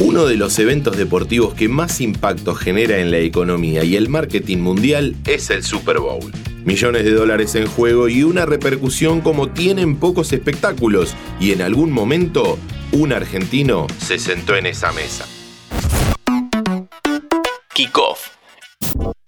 Uno de los eventos deportivos que más impacto genera en la economía y el marketing mundial es el Super Bowl. Millones de dólares en juego y una repercusión como tienen pocos espectáculos y en algún momento un argentino se sentó en esa mesa. Kickoff.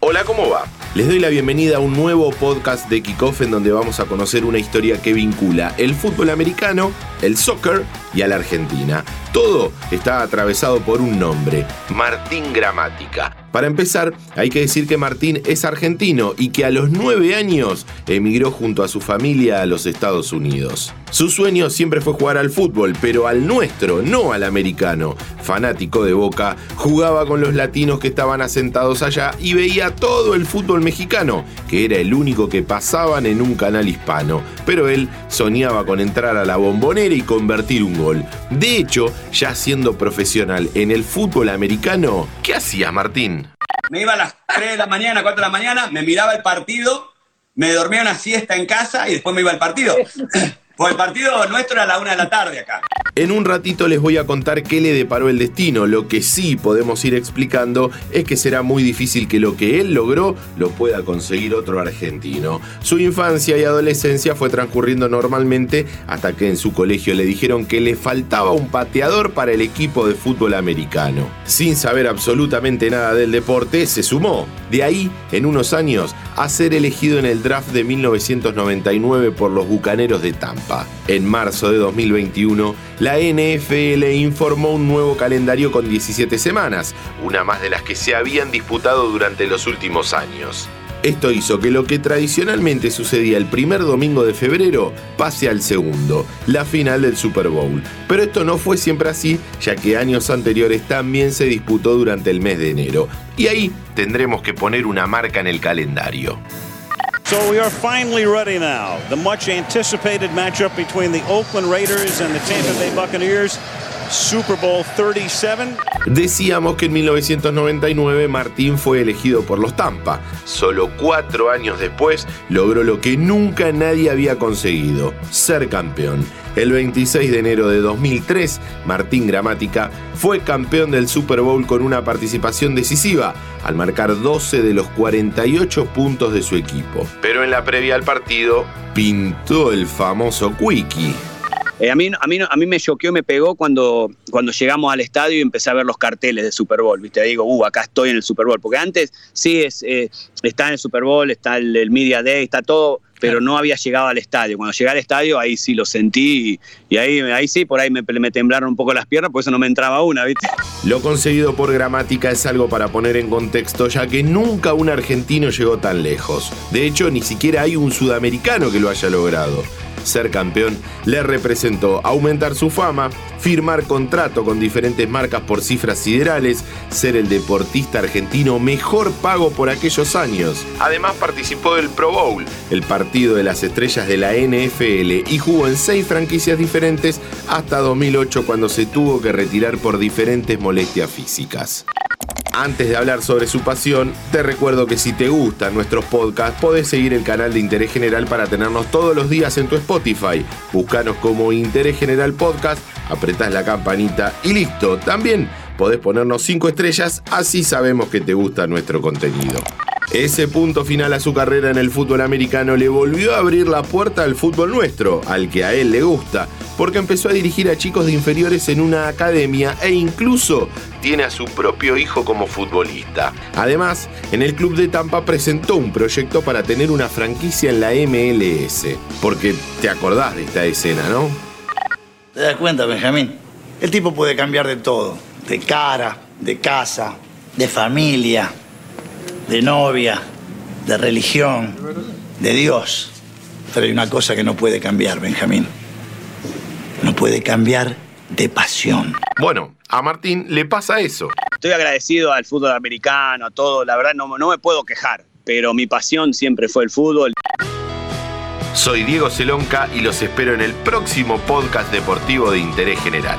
Hola, ¿cómo va? Les doy la bienvenida a un nuevo podcast de Kickoff en donde vamos a conocer una historia que vincula el fútbol americano, el soccer y a la Argentina. Todo está atravesado por un nombre, Martín Gramática. Para empezar, hay que decir que Martín es argentino y que a los nueve años emigró junto a su familia a los Estados Unidos. Su sueño siempre fue jugar al fútbol, pero al nuestro, no al americano. Fanático de Boca, jugaba con los latinos que estaban asentados allá y veía todo el fútbol mexicano, que era el único que pasaban en un canal hispano. Pero él soñaba con entrar a la bombonera y convertir un gol. De hecho, ya siendo profesional en el fútbol americano, ¿qué hacía Martín? Me iba a las 3 de la mañana, 4 de la mañana, me miraba el partido, me dormía una siesta en casa y después me iba al partido. Pues el partido nuestro a la una de la tarde acá. En un ratito les voy a contar qué le deparó el destino. Lo que sí podemos ir explicando es que será muy difícil que lo que él logró lo pueda conseguir otro argentino. Su infancia y adolescencia fue transcurriendo normalmente hasta que en su colegio le dijeron que le faltaba un pateador para el equipo de fútbol americano. Sin saber absolutamente nada del deporte, se sumó. De ahí, en unos años, a ser elegido en el draft de 1999 por los Bucaneros de Tampa. En marzo de 2021, la NFL informó un nuevo calendario con 17 semanas, una más de las que se habían disputado durante los últimos años. Esto hizo que lo que tradicionalmente sucedía el primer domingo de febrero pase al segundo, la final del Super Bowl. Pero esto no fue siempre así, ya que años anteriores también se disputó durante el mes de enero. Y ahí tendremos que poner una marca en el calendario. So we are finally ready now. The much anticipated matchup between the Oakland Raiders and the Tampa Bay Buccaneers. Super Bowl 37. Decíamos que en 1999 Martín fue elegido por los Tampa. Solo cuatro años después logró lo que nunca nadie había conseguido, ser campeón. El 26 de enero de 2003, Martín Gramática fue campeón del Super Bowl con una participación decisiva, al marcar 12 de los 48 puntos de su equipo. Pero en la previa al partido, pintó el famoso Quickie. Eh, a, mí, a, mí, a mí me choqueó, me pegó cuando, cuando llegamos al estadio y empecé a ver los carteles de Super Bowl. ¿viste? Digo, uh, acá estoy en el Super Bowl. Porque antes sí es, eh, está en el Super Bowl, está el, el Media Day, está todo, pero no había llegado al estadio. Cuando llegué al estadio, ahí sí lo sentí y, ahí, ahí sí, por ahí me, me, temblaron un poco las piernas, por eso no me entraba una, ¿viste? Lo conseguido por gramática es algo para poner en contexto, ya que nunca un argentino llegó tan lejos. De hecho, ni siquiera hay un sudamericano que lo haya logrado ser campeón le representó aumentar su fama, firmar contrato con diferentes marcas por cifras siderales, ser el deportista argentino mejor pago por aquellos años. Además participó del Pro Bowl, el partido de las estrellas de la NFL, y jugó en seis franquicias diferentes hasta 2008 cuando se tuvo que retirar por diferentes molestias físicas. Antes de hablar sobre su pasión, te recuerdo que si te gustan nuestros podcasts, podés seguir el canal de Interés General para tenernos todos los días en tu Spotify. Búscanos como Interés General Podcast, apretás la campanita y listo. También podés ponernos 5 estrellas, así sabemos que te gusta nuestro contenido. Ese punto final a su carrera en el fútbol americano le volvió a abrir la puerta al fútbol nuestro, al que a él le gusta, porque empezó a dirigir a chicos de inferiores en una academia e incluso tiene a su propio hijo como futbolista. Además, en el club de Tampa presentó un proyecto para tener una franquicia en la MLS, porque te acordás de esta escena, ¿no? ¿Te das cuenta, Benjamín? El tipo puede cambiar de todo, de cara, de casa, de familia de novia, de religión, de Dios. Pero hay una cosa que no puede cambiar, Benjamín. No puede cambiar de pasión. Bueno, a Martín le pasa eso. Estoy agradecido al fútbol americano, a todo. La verdad no, no me puedo quejar, pero mi pasión siempre fue el fútbol. Soy Diego Celonca y los espero en el próximo podcast deportivo de interés general.